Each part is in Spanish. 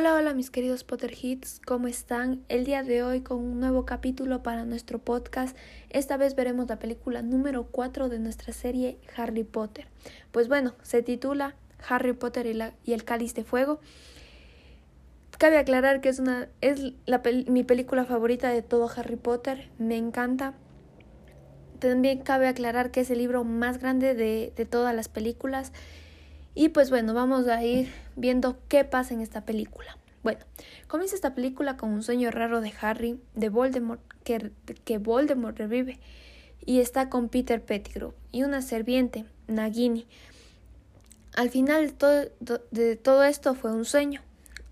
Hola, hola mis queridos Potterheads, ¿cómo están? El día de hoy con un nuevo capítulo para nuestro podcast. Esta vez veremos la película número 4 de nuestra serie Harry Potter. Pues bueno, se titula Harry Potter y, el Cáliz de Fuego. Cabe aclarar que es, una, es mi película favorita de todo Harry Potter, me encanta. También cabe aclarar que es el libro más grande de, de todas las películas y pues bueno, vamos a ir viendo qué pasa en esta película. Bueno, comienza esta película con un sueño raro de Harry, de Voldemort, que, que Voldemort revive, y está con Peter Pettigrew y una serviente, Nagini. Al final todo, de todo esto fue un sueño.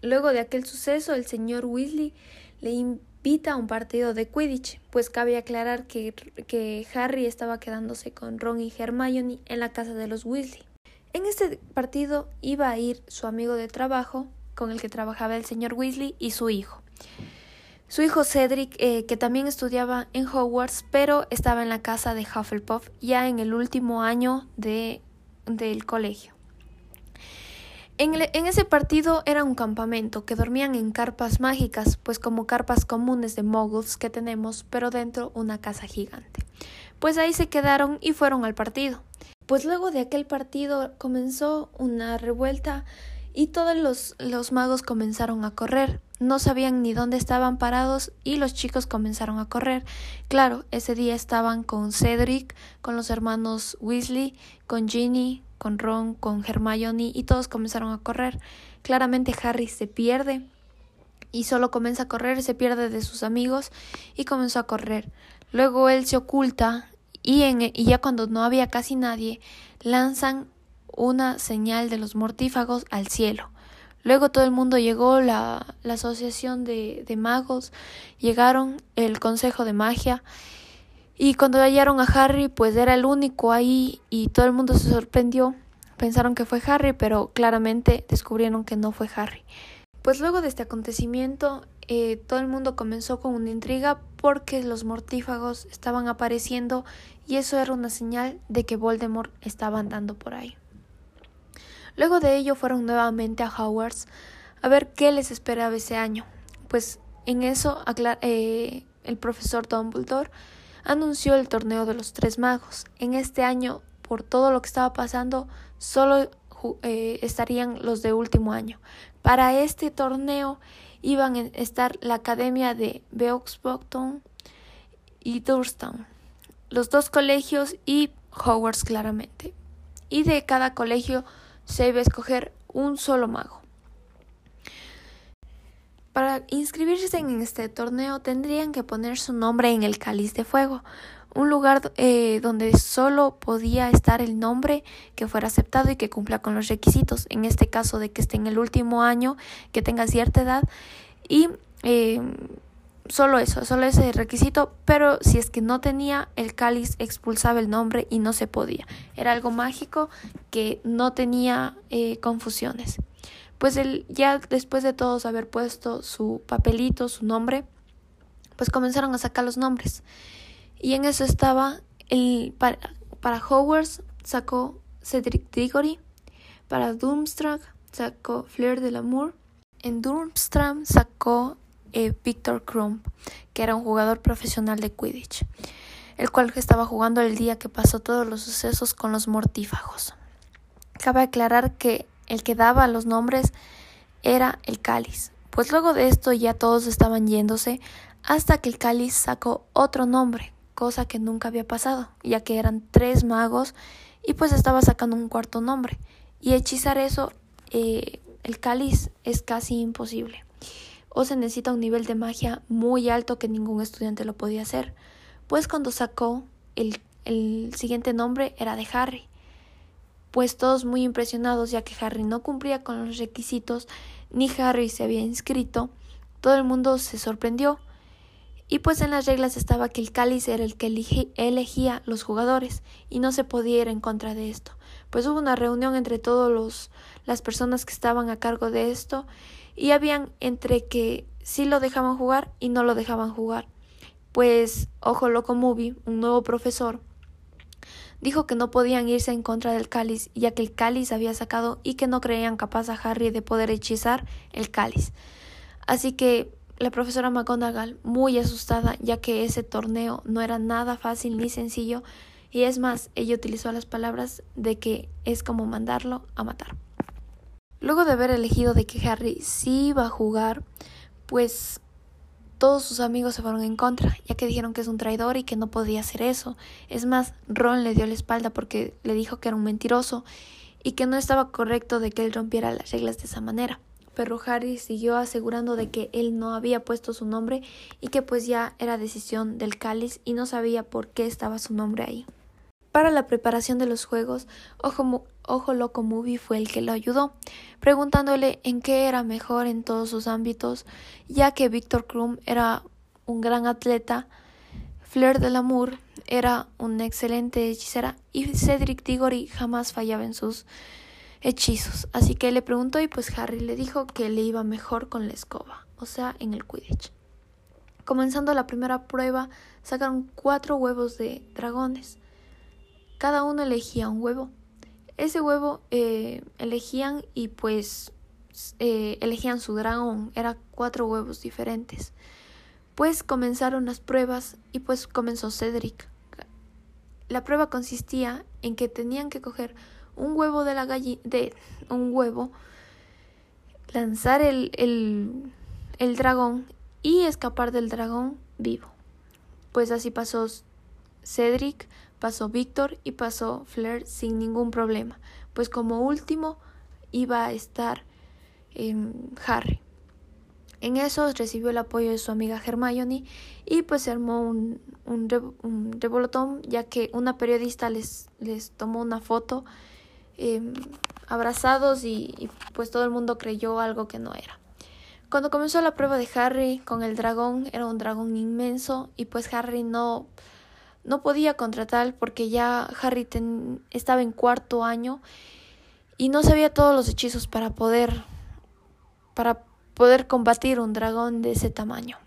Luego de aquel suceso, el señor Weasley le invita a un partido de Quidditch, pues cabe aclarar que, que Harry estaba quedándose con Ron y Hermione en la casa de los Weasley. En este partido iba a ir su amigo de trabajo, con el que trabajaba el señor Weasley, y su hijo. Su hijo Cedric, eh, que también estudiaba en Hogwarts, pero estaba en la casa de Hufflepuff ya en el último año de, del colegio. En, en, ese partido era un campamento que dormían en carpas mágicas, pues como carpas comunes de moguls que tenemos, pero dentro una casa gigante. Pues ahí se quedaron y fueron al partido. Pues luego de aquel partido comenzó una revuelta y todos los, los, magos comenzaron a correr. No sabían ni dónde estaban parados y los chicos comenzaron a correr. Claro, ese día estaban con Cedric, con los hermanos Weasley, con Ginny, con Ron, con Hermione y todos comenzaron a correr. Claramente Harry se pierde y solo comienza a correr, se pierde de sus amigos y comenzó a correr. Luego él se oculta y, en, y ya cuando no había casi nadie, lanzan una señal de los mortífagos al cielo. Luego todo el mundo llegó, la, la asociación de, de, magos, llegaron el consejo de magia, y cuando hallaron a Harry, pues era el único ahí, y todo el mundo se sorprendió. Pensaron que fue Harry, pero claramente descubrieron que no fue Harry. Pues luego de este acontecimiento, eh, todo el mundo comenzó con una intriga porque los mortífagos estaban apareciendo y eso era una señal de que Voldemort estaba andando por ahí. Luego de ello fueron nuevamente a Hogwarts a ver qué les esperaba ese año. Pues en eso eh, el profesor Dumbledore anunció el torneo de los tres magos. En este año, por todo lo que estaba pasando, solo eh, estarían los de último año. Para este torneo iban a estar la Academia de Beauxbottom y Durstown, los dos colegios y Hogwarts claramente. Y de cada colegio se iba a escoger un solo mago. Para inscribirse en este torneo tendrían que poner su nombre en el cáliz de fuego, un lugar eh, donde solo podía estar el nombre que fuera aceptado y que cumpla con los requisitos, en este caso de que esté en el último año, que tenga cierta edad y eh, solo eso, solo ese requisito, pero si es que no tenía el cáliz expulsaba el nombre y no se podía. Era algo mágico que no tenía eh, confusiones. Pues él ya después de todos haber puesto su papelito, su nombre, pues comenzaron a sacar los nombres. Y en eso estaba el para, para Hogwarts sacó Cedric Diggory, para Doomstrang sacó Fleur de l'Amour, en Durmstrang sacó eh, Victor Crumb, que era un jugador profesional de Quidditch, el cual estaba jugando el día que pasó todos los sucesos con los mortífagos. Cabe aclarar que el que daba los nombres era el cáliz, pues luego de esto ya todos estaban yéndose hasta que el cáliz sacó otro nombre, cosa que nunca había pasado, ya que eran tres magos y pues estaba sacando un cuarto nombre. Y hechizar eso, eh, el cáliz, es casi imposible. O se necesita un nivel de magia muy alto que ningún estudiante lo podía hacer. Pues cuando sacó el, el siguiente nombre era de Harry. Pues todos muy impresionados ya que Harry no cumplía con los requisitos ni Harry se había inscrito, todo el mundo se sorprendió y pues en las reglas estaba que el cáliz era el que elegía los jugadores y no se podía ir en contra de esto. Pues hubo una reunión entre todas las personas que estaban a cargo de esto y habían entre que sí lo dejaban jugar y no lo dejaban jugar. Pues Ojo Loco Movie, un nuevo profesor, dijo que no podían irse en contra del cáliz, ya que el cáliz había sacado y que no creían capaz a Harry de poder hechizar el cáliz. Así que la profesora McGonagall, muy asustada, ya que ese torneo no era nada fácil ni sencillo, y es más, ella utilizó las palabras de que es como mandarlo a matar. Luego de haber elegido de que Harry sí iba a jugar, pues todos sus amigos se fueron en contra, ya que dijeron que es un traidor y que no podía hacer eso. Es más, Ron le dio la espalda porque le dijo que era un mentiroso y que no estaba correcto de que él rompiera las reglas de esa manera. Pero Harry siguió asegurando de que él no había puesto su nombre y que pues ya era decisión del cáliz y no sabía por qué estaba su nombre ahí. Para la preparación de los juegos, Ojo, Ojo Loco Movie fue el que lo ayudó, preguntándole en qué era mejor en todos sus ámbitos, ya que Víctor Krum era un gran atleta, Fleur de Lamour era una excelente hechicera y Cedric Diggory jamás fallaba en sus hechizos. Así que le preguntó y pues Harry le dijo que le iba mejor con la escoba, o sea, en el Quidditch. Comenzando la primera prueba, sacaron cuatro huevos de dragones. Cada uno elegía un huevo. Ese huevo eh, elegían y pues eh, elegían su dragón. Eran cuatro huevos diferentes. Pues comenzaron las pruebas y pues comenzó Cedric. La prueba consistía en que tenían que coger un huevo de la gallina, de un huevo, lanzar el, el, el dragón y escapar del dragón vivo. Pues así pasó Cedric, pasó Víctor y pasó Flair sin ningún problema, pues como último iba a estar Harry. En eso recibió el apoyo de su amiga Hermione y pues se armó un, un, revolotón ya que una periodista les, les tomó una foto em, abrazados y, pues todo el mundo creyó algo que no era. Cuando comenzó la prueba de Harry con el dragón, era un dragón inmenso y pues Harry no no podía contratar porque ya Harry estaba en cuarto año y no sabía todos los hechizos para poder para poder combatir un dragón de ese tamaño.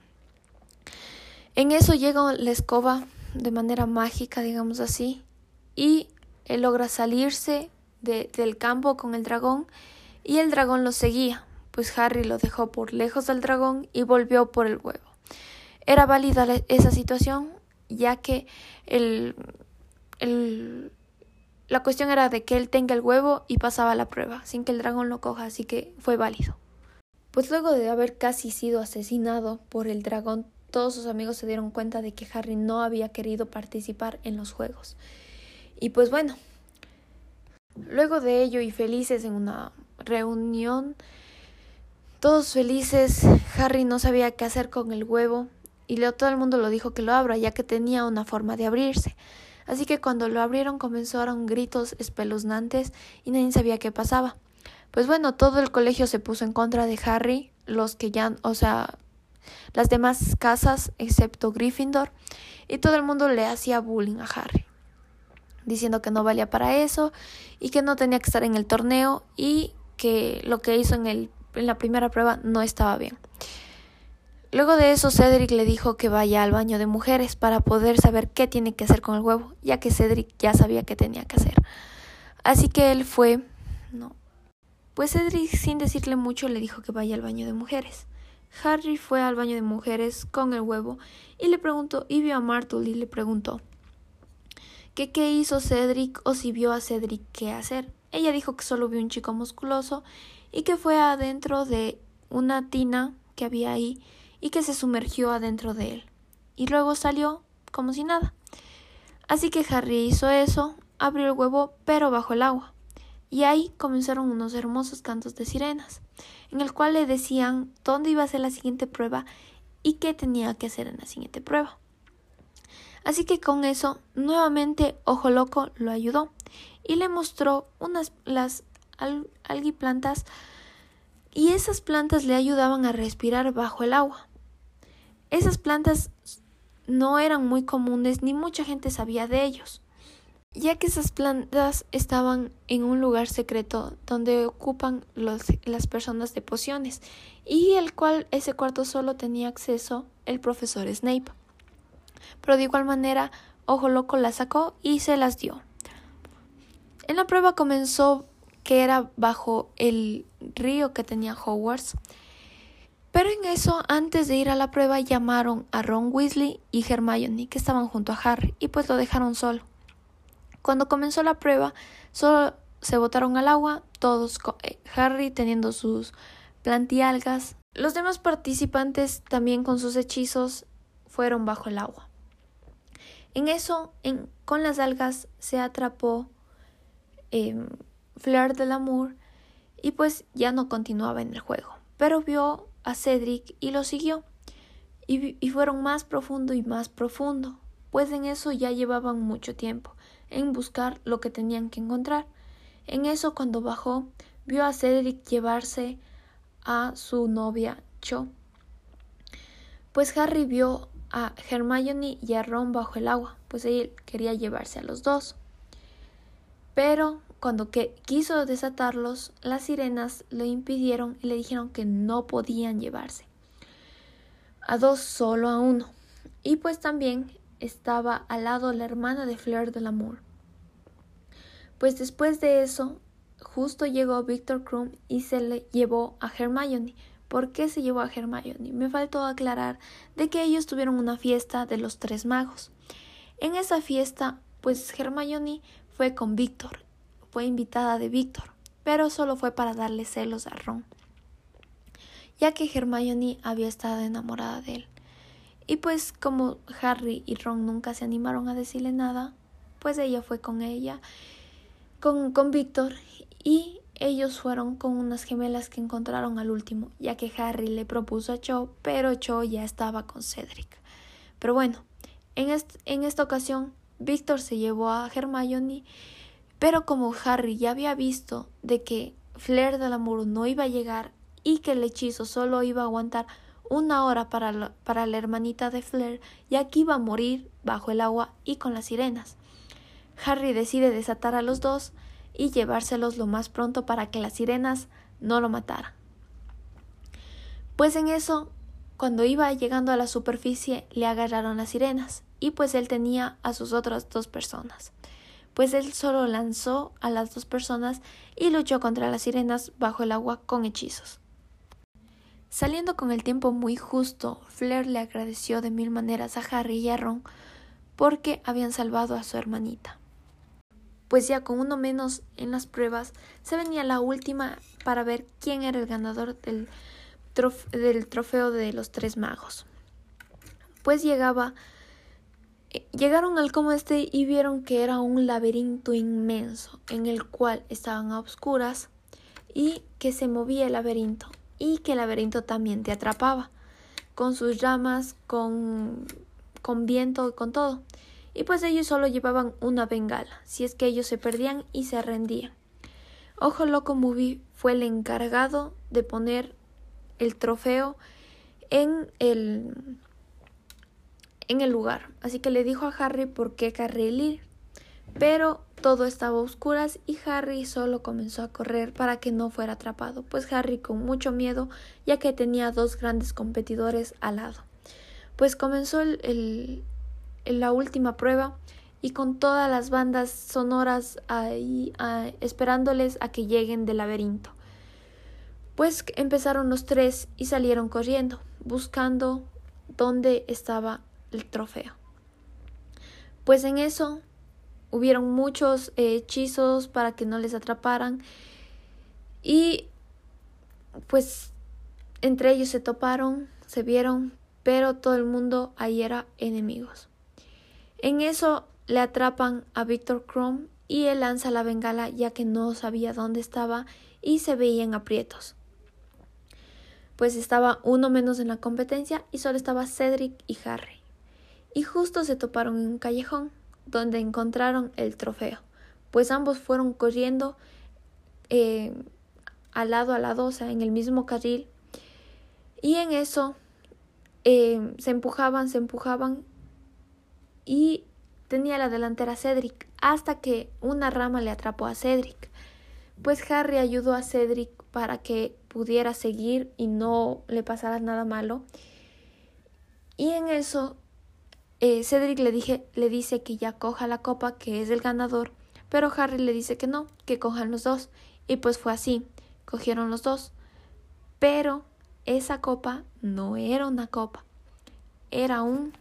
En eso llega la escoba de manera mágica, digamos así, y él logra salirse del campo con el dragón y el dragón lo seguía, pues Harry lo dejó por lejos del dragón y volvió por el huevo. ¿Era válida esa situación? ya que el, el, la cuestión era de que él tenga el huevo y pasaba la prueba, sin que el dragón lo coja, así que fue válido. Pues luego de haber casi sido asesinado por el dragón, todos sus amigos se dieron cuenta de que Harry no había querido participar en los juegos. Y pues bueno, luego de ello y felices en una reunión, todos felices, Harry no sabía qué hacer con el huevo y todo el mundo lo dijo que lo abra, ya que tenía una forma de abrirse. Así que cuando lo abrieron comenzaron gritos espeluznantes y nadie sabía qué pasaba. Pues bueno, todo el colegio se puso en contra de Harry, los que ya, o sea, las demás casas excepto Gryffindor, y todo el mundo le hacía bullying a Harry, diciendo que no valía para eso y que no tenía que estar en el torneo y que lo que hizo en, el, en la primera prueba no estaba bien. Luego de eso, Cedric le dijo que vaya al baño de mujeres para poder saber qué tiene que hacer con el huevo, ya que Cedric ya sabía qué tenía que hacer. Así que él fue. No. Pues Cedric, sin decirle mucho, le dijo que vaya al baño de mujeres. Harry fue al baño de mujeres con el huevo y le preguntó, y vio a Martle y le preguntó que qué hizo Cedric o si vio a Cedric qué hacer. Ella dijo que solo vio un chico musculoso y que fue adentro de una tina que había ahí y que se sumergió adentro de él, y luego salió como si nada. Así que Harry hizo eso, abrió el huevo pero bajo el agua, y ahí comenzaron unos hermosos cantos de sirenas, en el cual le decían dónde iba a ser la siguiente prueba y qué tenía que hacer en la siguiente prueba. Así que con eso, nuevamente Ojo Loco lo ayudó y le mostró unas las alguiplantas y esas plantas le ayudaban a respirar bajo el agua. Esas plantas no eran muy comunes ni mucha gente sabía de ellos, ya que esas plantas estaban en un lugar secreto donde ocupan las personas de pociones y el cual ese cuarto solo tenía acceso el profesor Snape. Pero de igual manera, Ojo Loco las sacó y se las dio. En la prueba comenzó que era bajo el río que tenía Hogwarts. Pero en eso, antes de ir a la prueba, llamaron a Ron Weasley y Hermione, que estaban junto a Harry, y pues lo dejaron solo. Cuando comenzó la prueba, solo se botaron al agua, todos, eh, Harry teniendo sus plantialgas. Los demás participantes también con sus hechizos fueron bajo el agua. En eso, en, con las algas se atrapó eh, Fleur de Amour y pues ya no continuaba en el juego, pero vio a Cedric y lo siguió. Y, y fueron más profundo y más profundo, pues en eso ya llevaban mucho tiempo en buscar lo que tenían que encontrar. En eso cuando bajó, vio a Cedric llevarse a su novia Cho. Pues Harry vio a Hermione y a Ron bajo el agua, pues él quería llevarse a los dos. Pero cuando que quiso desatarlos, las sirenas le impidieron y le dijeron que no podían llevarse. A dos, solo a uno. Y pues también estaba al lado la hermana de Fleur del Amor. Pues después de eso, justo llegó Victor Krum y se le llevó a Hermione. ¿Por qué se llevó a Hermione? Me faltó aclarar de que ellos tuvieron una fiesta de los tres magos. En esa fiesta, pues Hermione fue con Victor fue invitada de Víctor, pero solo fue para darle celos a Ron, ya que Hermione había estado enamorada de él. Y pues como Harry y Ron nunca se animaron a decirle nada, pues ella fue con ella, con, con Víctor, y ellos fueron con unas gemelas que encontraron al último, ya que Harry le propuso a Cho, pero Cho ya estaba con Cedric. Pero bueno, en, esta ocasión, Víctor se llevó a Hermione pero como Harry ya había visto de que Flair del Amor no iba a llegar y que el hechizo solo iba a aguantar una hora para la, para la hermanita de Flair, ya que iba a morir bajo el agua y con las sirenas. Harry decide desatar a los dos y llevárselos lo más pronto para que las sirenas no lo mataran. Pues en eso, cuando iba llegando a la superficie, le agarraron las sirenas, y pues él tenía a sus otras dos personas pues él solo lanzó a las dos personas y luchó contra las sirenas bajo el agua con hechizos. Saliendo con el tiempo muy justo, Flair le agradeció de mil maneras a Harry y a Ron porque habían salvado a su hermanita. Pues ya con uno menos en las pruebas, se venía la última para ver quién era el ganador del, del trofeo de los tres magos. Pues llegaba Llegaron al como este y vieron que era un laberinto inmenso en el cual estaban a oscuras y que se movía el laberinto y que el laberinto también te atrapaba con sus ramas, con, con viento y con todo. Y pues ellos solo llevaban una bengala, si es que ellos se perdían y se rendían. Ojo Loco Movie fue el encargado de poner el trofeo en el en el lugar, así que le dijo a Harry por qué ir. Pero todo estaba a oscuras y Harry solo comenzó a correr para que no fuera atrapado, pues Harry con mucho miedo, ya que tenía dos grandes competidores al lado. Pues comenzó el, la última prueba y con todas las bandas sonoras ahí esperándoles a que lleguen del laberinto. Pues empezaron los tres y salieron corriendo, buscando dónde estaba el trofeo. Pues en eso hubieron muchos hechizos para que no les atraparan y pues entre ellos se toparon, se vieron, pero todo el mundo ahí era enemigos. En eso le atrapan a Victor Crumb y él lanza la bengala ya que no sabía dónde estaba y se veían aprietos. Pues estaba uno menos en la competencia y solo estaba Cedric y Harry. Y justo se toparon en un callejón donde encontraron el trofeo, pues ambos fueron corriendo eh, al lado a lado, o sea, en el mismo carril, y en eso eh, se empujaban, se empujaban y tenía la delantera Cedric hasta que una rama le atrapó a Cedric. Pues Harry ayudó a Cedric para que pudiera seguir y no le pasara nada malo. Y en eso eh, Cedric le, dije, le dice que ya coja la copa, que es el ganador, pero Harry le dice que no, que cojan los dos. Y pues fue así, cogieron los dos. Pero esa copa no era una copa, era un...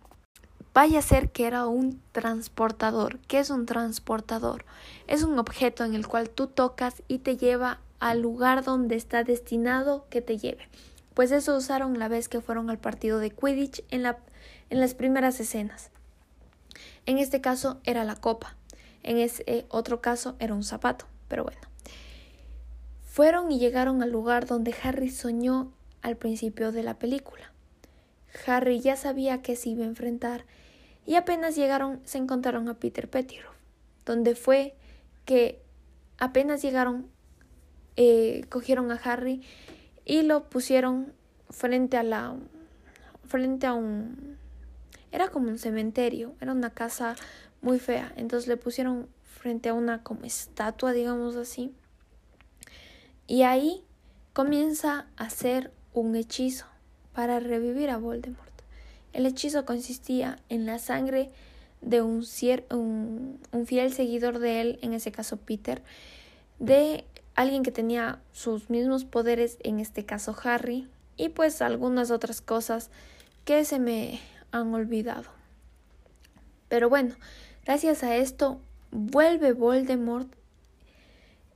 Vaya a ser que era un transportador. ¿Qué es un transportador? Es un objeto en el cual tú tocas y te lleva al lugar donde está destinado que te lleve. Pues eso usaron la vez que fueron al partido de Quidditch en, la, en las primeras escenas. En este caso era la copa. En ese otro caso era un zapato. Pero bueno. Fueron y llegaron al lugar donde Harry soñó al principio de la película. Harry ya sabía que se iba a enfrentar y apenas llegaron se encontraron a Peter Pettigrew, donde fue que apenas llegaron eh, cogieron a Harry y lo pusieron frente a la frente a un era como un cementerio, era una casa muy fea, entonces le pusieron frente a una como estatua, digamos así. Y ahí comienza a hacer un hechizo para revivir a Voldemort. El hechizo consistía en la sangre de un, fiel seguidor de él, en ese caso Peter, de alguien que tenía sus mismos poderes, en este caso Harry, y pues algunas otras cosas que se me han olvidado. Pero bueno, gracias a esto vuelve Voldemort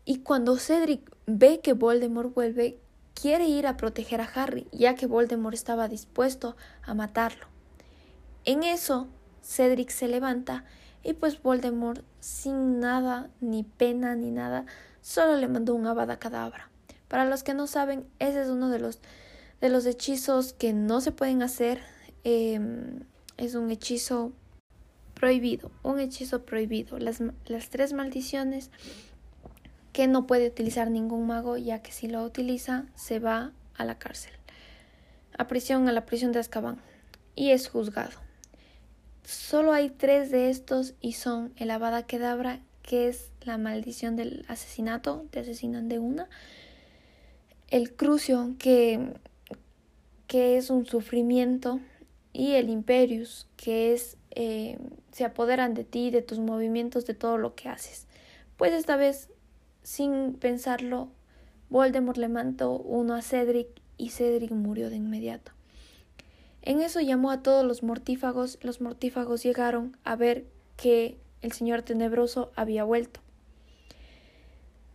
y cuando Cedric ve que Voldemort vuelve, quiere ir a proteger a Harry, ya que Voldemort estaba dispuesto a matarlo. En eso, Cedric se levanta y pues Voldemort, sin nada, ni pena, ni nada, solo le mandó un abada cadabra. Para los que no saben, ese es uno de los, de los hechizos que no se pueden hacer. Em, es un hechizo prohibido, un hechizo prohibido. Las, las tres maldiciones que no puede utilizar ningún mago, ya que si lo utiliza se va a la cárcel, a prisión, a la prisión de Azkaban, y es juzgado. Solo hay tres de estos y son el Abada Kedabra, que es la maldición del asesinato, te asesinan de una, el Crucio, que, que es un sufrimiento, y el Imperius, que es eh, se apoderan de ti, de tus movimientos, de todo lo que haces. Pues esta vez sin pensarlo, Voldemort le mandó uno a Cedric y Cedric murió de inmediato. En eso llamó a todos los mortífagos, los mortífagos llegaron a ver que el señor tenebroso había vuelto.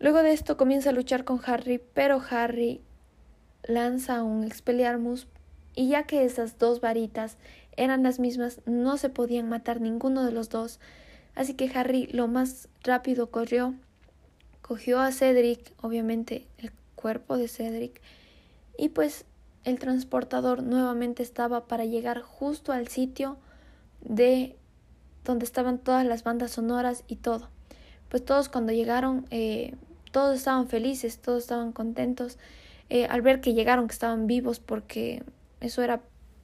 Luego de esto comienza a luchar con Harry, pero Harry lanza un Expelliarmus y ya que esas dos varitas eran las mismas, no se podían matar ninguno de los dos, así que Harry lo más rápido corrió cogió a Cedric, obviamente el cuerpo de Cedric, y pues el transportador nuevamente estaba para llegar justo al sitio de donde estaban todas las bandas sonoras y todo. Pues todos cuando llegaron, eh, todos estaban felices, todos estaban contentos eh, al ver que llegaron, que estaban vivos, porque eso era,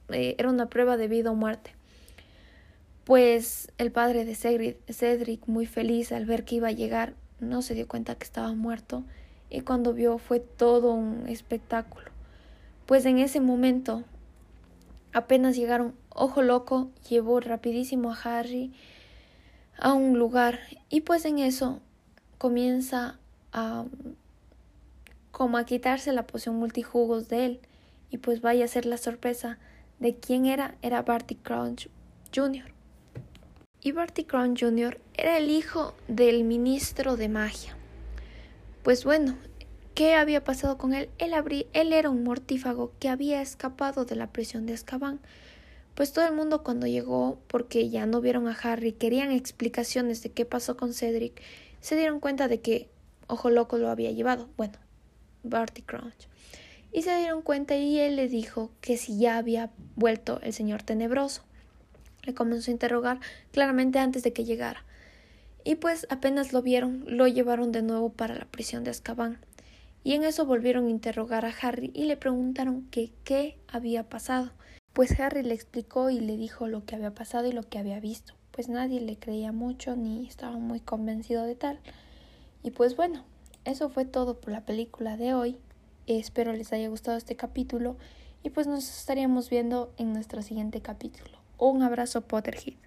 eh, era una prueba de vida o muerte. Pues el padre de Cedric, Cedric, muy feliz al ver que iba a llegar, no se dio cuenta que estaba muerto y cuando vio fue todo un espectáculo. Pues en ese momento apenas llegaron, Ojo Loco llevó rapidísimo a Harry a un lugar y pues en eso comienza a como a quitarse la poción multijugos de él y pues vaya a ser la sorpresa de quién era, era Barty Crouch Jr y Barty Crown Jr. era el hijo del ministro de magia. Pues bueno, ¿qué había pasado con él? Él, él era un mortífago que había escapado de la prisión de Azkaban. Pues todo el mundo cuando llegó, porque ya no vieron a Harry, querían explicaciones de qué pasó con Cedric, se dieron cuenta de que Ojo Loco lo había llevado. Bueno, Barty Crouch. Y se dieron cuenta y él le dijo que si ya había vuelto el señor tenebroso. Le comenzó a interrogar claramente antes de que llegara. Y pues apenas lo vieron, lo llevaron de nuevo para la prisión de Azkaban. Y en eso volvieron a interrogar a Harry y le preguntaron qué había pasado. Pues Harry le explicó y le dijo lo que había pasado y lo que había visto. Pues nadie le creía mucho ni estaba muy convencido de tal. Y pues bueno, eso fue todo por la película de hoy. Espero les haya gustado este capítulo y pues nos estaríamos viendo en nuestro siguiente capítulo. Un abrazo Potterhead.